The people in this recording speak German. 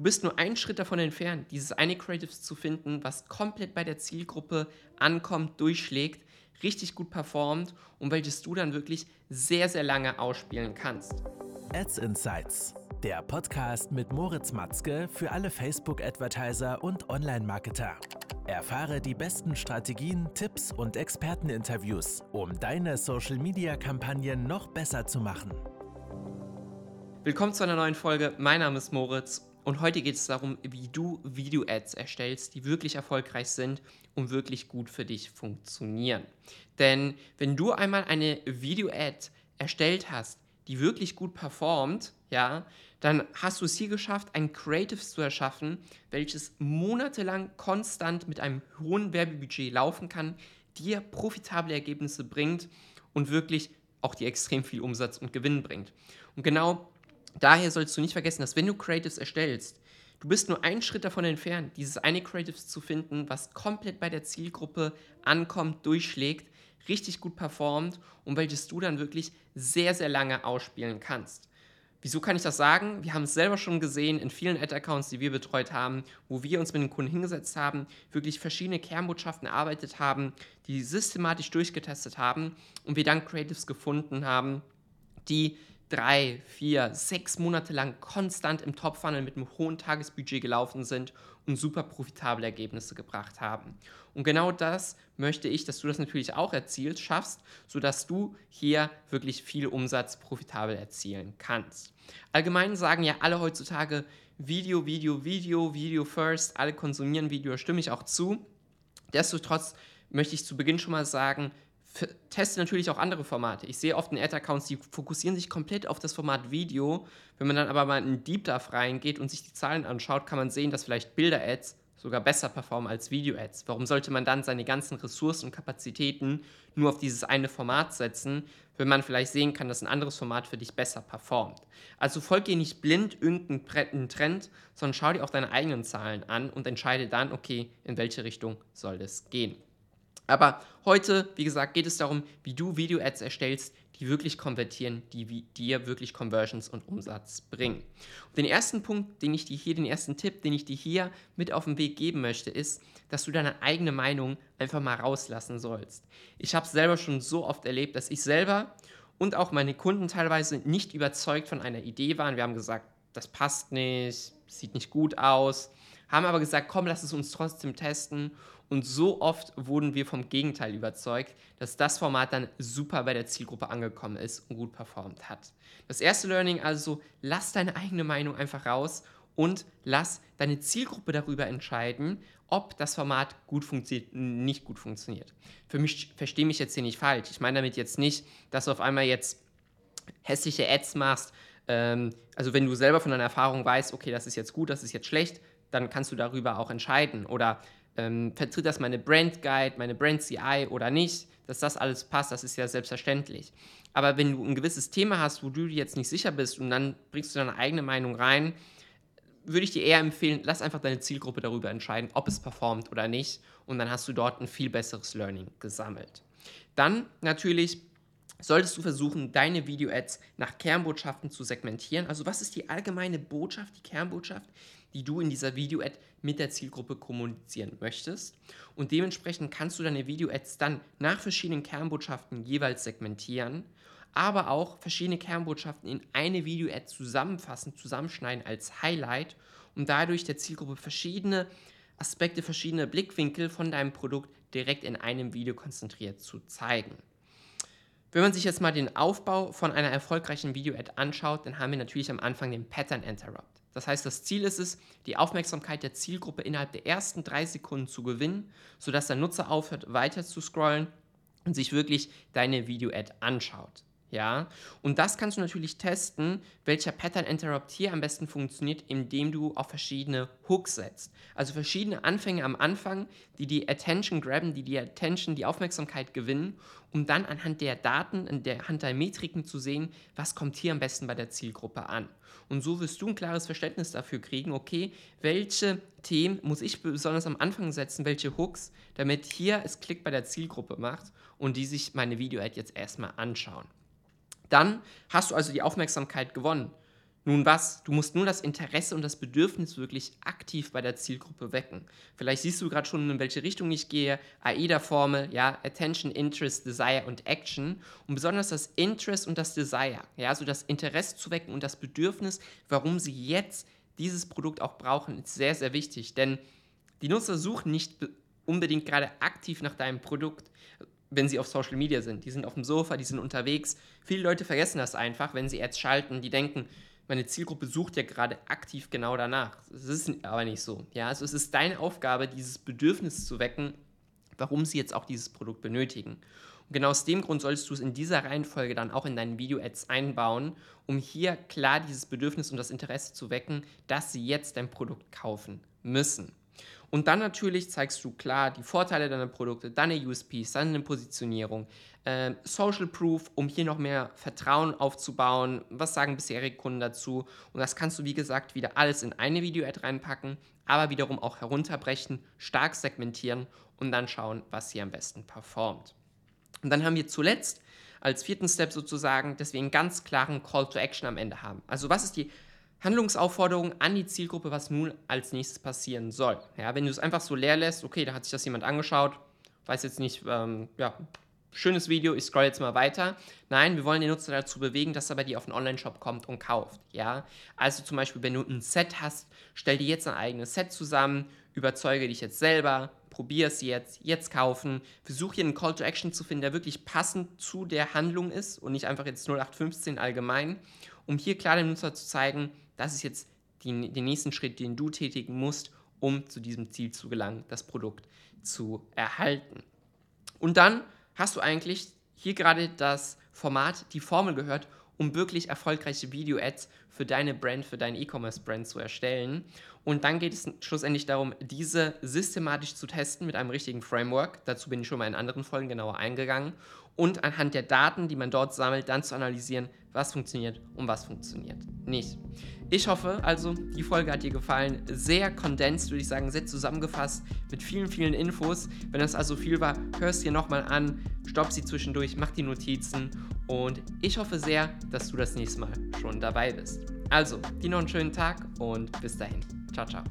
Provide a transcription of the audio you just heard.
Du bist nur einen Schritt davon entfernt, dieses eine Creative zu finden, was komplett bei der Zielgruppe ankommt, durchschlägt, richtig gut performt und welches du dann wirklich sehr, sehr lange ausspielen kannst. Ads Insights, der Podcast mit Moritz Matzke für alle Facebook-Advertiser und Online-Marketer. Erfahre die besten Strategien, Tipps und Experteninterviews, um deine Social-Media-Kampagnen noch besser zu machen. Willkommen zu einer neuen Folge. Mein Name ist Moritz und heute geht es darum, wie du Video-Ads erstellst, die wirklich erfolgreich sind und wirklich gut für dich funktionieren. Denn wenn du einmal eine Video-Ad erstellt hast, die wirklich gut performt, ja, dann hast du es hier geschafft, ein Creative zu erschaffen, welches monatelang konstant mit einem hohen Werbebudget laufen kann, dir profitable Ergebnisse bringt und wirklich auch dir extrem viel Umsatz und Gewinn bringt. Und genau Daher sollst du nicht vergessen, dass wenn du Creatives erstellst, du bist nur einen Schritt davon entfernt, dieses eine Creatives zu finden, was komplett bei der Zielgruppe ankommt, durchschlägt, richtig gut performt und welches du dann wirklich sehr, sehr lange ausspielen kannst. Wieso kann ich das sagen? Wir haben es selber schon gesehen in vielen Ad-Accounts, die wir betreut haben, wo wir uns mit den Kunden hingesetzt haben, wirklich verschiedene Kernbotschaften erarbeitet haben, die systematisch durchgetestet haben und wir dann Creatives gefunden haben, die drei, vier, sechs Monate lang konstant im Top-Funnel mit einem hohen Tagesbudget gelaufen sind und super profitable Ergebnisse gebracht haben. Und genau das möchte ich, dass du das natürlich auch erzielst, schaffst, sodass du hier wirklich viel Umsatz profitabel erzielen kannst. Allgemein sagen ja alle heutzutage Video, Video, Video, Video first, alle konsumieren Video, stimme ich auch zu. Destotrotz möchte ich zu Beginn schon mal sagen, teste natürlich auch andere Formate. Ich sehe oft in Ad-Accounts, die fokussieren sich komplett auf das Format Video. Wenn man dann aber mal in Deep Dive reingeht und sich die Zahlen anschaut, kann man sehen, dass vielleicht Bilder-Ads sogar besser performen als Video-Ads. Warum sollte man dann seine ganzen Ressourcen und Kapazitäten nur auf dieses eine Format setzen, wenn man vielleicht sehen kann, dass ein anderes Format für dich besser performt? Also folge nicht blind irgendeinen Trend, sondern schau dir auch deine eigenen Zahlen an und entscheide dann, okay, in welche Richtung soll es gehen. Aber heute, wie gesagt, geht es darum, wie du Video-Ads erstellst, die wirklich konvertieren, die dir wirklich Conversions und Umsatz bringen. Und den ersten Punkt, den ich dir hier, den ersten Tipp, den ich dir hier mit auf den Weg geben möchte, ist, dass du deine eigene Meinung einfach mal rauslassen sollst. Ich habe es selber schon so oft erlebt, dass ich selber und auch meine Kunden teilweise nicht überzeugt von einer Idee waren. Wir haben gesagt, das passt nicht, sieht nicht gut aus, haben aber gesagt, komm, lass es uns trotzdem testen und so oft wurden wir vom Gegenteil überzeugt, dass das Format dann super bei der Zielgruppe angekommen ist und gut performt hat. Das erste Learning also, lass deine eigene Meinung einfach raus und lass deine Zielgruppe darüber entscheiden, ob das Format gut funktioniert, nicht gut funktioniert. Für mich, verstehe mich jetzt hier nicht falsch. Ich meine damit jetzt nicht, dass du auf einmal jetzt hässliche Ads machst. Ähm, also wenn du selber von deiner Erfahrung weißt, okay, das ist jetzt gut, das ist jetzt schlecht, dann kannst du darüber auch entscheiden. Oder ähm, vertritt das meine Brand Guide, meine Brand CI oder nicht, dass das alles passt, das ist ja selbstverständlich. Aber wenn du ein gewisses Thema hast, wo du dir jetzt nicht sicher bist und dann bringst du deine eigene Meinung rein, würde ich dir eher empfehlen, lass einfach deine Zielgruppe darüber entscheiden, ob es performt oder nicht. Und dann hast du dort ein viel besseres Learning gesammelt. Dann natürlich solltest du versuchen, deine Video-Ads nach Kernbotschaften zu segmentieren. Also was ist die allgemeine Botschaft, die Kernbotschaft, die du in dieser Video-Ad mit der Zielgruppe kommunizieren möchtest. Und dementsprechend kannst du deine Video-Ads dann nach verschiedenen Kernbotschaften jeweils segmentieren, aber auch verschiedene Kernbotschaften in eine Video-Ad zusammenfassen, zusammenschneiden als Highlight, um dadurch der Zielgruppe verschiedene Aspekte, verschiedene Blickwinkel von deinem Produkt direkt in einem Video konzentriert zu zeigen. Wenn man sich jetzt mal den Aufbau von einer erfolgreichen Video-Ad anschaut, dann haben wir natürlich am Anfang den Pattern Interrupt. Das heißt, das Ziel ist es, die Aufmerksamkeit der Zielgruppe innerhalb der ersten drei Sekunden zu gewinnen, sodass der Nutzer aufhört, weiter zu scrollen und sich wirklich deine Video-Ad anschaut. Ja, und das kannst du natürlich testen, welcher Pattern Interrupt hier am besten funktioniert, indem du auf verschiedene Hooks setzt. Also verschiedene Anfänge am Anfang, die die Attention graben, die die Attention, die Aufmerksamkeit gewinnen, um dann anhand der Daten, anhand der Metriken zu sehen, was kommt hier am besten bei der Zielgruppe an. Und so wirst du ein klares Verständnis dafür kriegen, okay, welche Themen muss ich besonders am Anfang setzen, welche Hooks, damit hier es Klick bei der Zielgruppe macht und die sich meine Video-Ad jetzt erstmal anschauen. Dann hast du also die Aufmerksamkeit gewonnen. Nun was? Du musst nur das Interesse und das Bedürfnis wirklich aktiv bei der Zielgruppe wecken. Vielleicht siehst du gerade schon, in welche Richtung ich gehe. AIDA-Formel, ja, Attention, Interest, Desire und Action. Und besonders das Interest und das Desire, ja, also das Interesse zu wecken und das Bedürfnis, warum sie jetzt dieses Produkt auch brauchen, ist sehr, sehr wichtig. Denn die Nutzer suchen nicht unbedingt gerade aktiv nach deinem Produkt, wenn sie auf Social Media sind. Die sind auf dem Sofa, die sind unterwegs. Viele Leute vergessen das einfach, wenn sie Ads schalten. Die denken, meine Zielgruppe sucht ja gerade aktiv genau danach. Das ist aber nicht so. Ja, also es ist deine Aufgabe, dieses Bedürfnis zu wecken, warum sie jetzt auch dieses Produkt benötigen. Und genau aus dem Grund solltest du es in dieser Reihenfolge dann auch in deinen Video-Ads einbauen, um hier klar dieses Bedürfnis und das Interesse zu wecken, dass sie jetzt dein Produkt kaufen müssen. Und dann natürlich zeigst du klar die Vorteile deiner Produkte, deine USPs, deine Positionierung, äh, Social Proof, um hier noch mehr Vertrauen aufzubauen. Was sagen bisherige Kunden dazu? Und das kannst du, wie gesagt, wieder alles in eine Video-Ad reinpacken, aber wiederum auch herunterbrechen, stark segmentieren und dann schauen, was hier am besten performt. Und dann haben wir zuletzt als vierten Step sozusagen, dass wir einen ganz klaren Call to Action am Ende haben. Also was ist die Handlungsaufforderung an die Zielgruppe, was nun als nächstes passieren soll. Ja, wenn du es einfach so leer lässt, okay, da hat sich das jemand angeschaut, weiß jetzt nicht, ähm, ja, schönes Video, ich scroll jetzt mal weiter. Nein, wir wollen den Nutzer dazu bewegen, dass er bei dir auf den Online-Shop kommt und kauft. Ja? Also zum Beispiel, wenn du ein Set hast, stell dir jetzt ein eigenes Set zusammen, überzeuge dich jetzt selber, probier es jetzt, jetzt kaufen. Versuch hier einen Call to Action zu finden, der wirklich passend zu der Handlung ist und nicht einfach jetzt 0815 allgemein, um hier klar dem Nutzer zu zeigen, das ist jetzt die, den nächsten Schritt, den du tätigen musst, um zu diesem Ziel zu gelangen, das Produkt zu erhalten. Und dann hast du eigentlich hier gerade das Format, die Formel gehört, um wirklich erfolgreiche Video-Ads für deine Brand, für deinen E-Commerce-Brand zu erstellen. Und dann geht es schlussendlich darum, diese systematisch zu testen mit einem richtigen Framework. Dazu bin ich schon mal in anderen Folgen genauer eingegangen. Und anhand der Daten, die man dort sammelt, dann zu analysieren, was funktioniert und was funktioniert nicht. Ich hoffe also, die Folge hat dir gefallen. Sehr kondens, würde ich sagen, sehr zusammengefasst mit vielen, vielen Infos. Wenn das also viel war, hör es dir nochmal an, stopp sie zwischendurch, mach die Notizen und ich hoffe sehr, dass du das nächste Mal schon dabei bist. Also, dir noch einen schönen Tag und bis dahin. Ciao, ciao.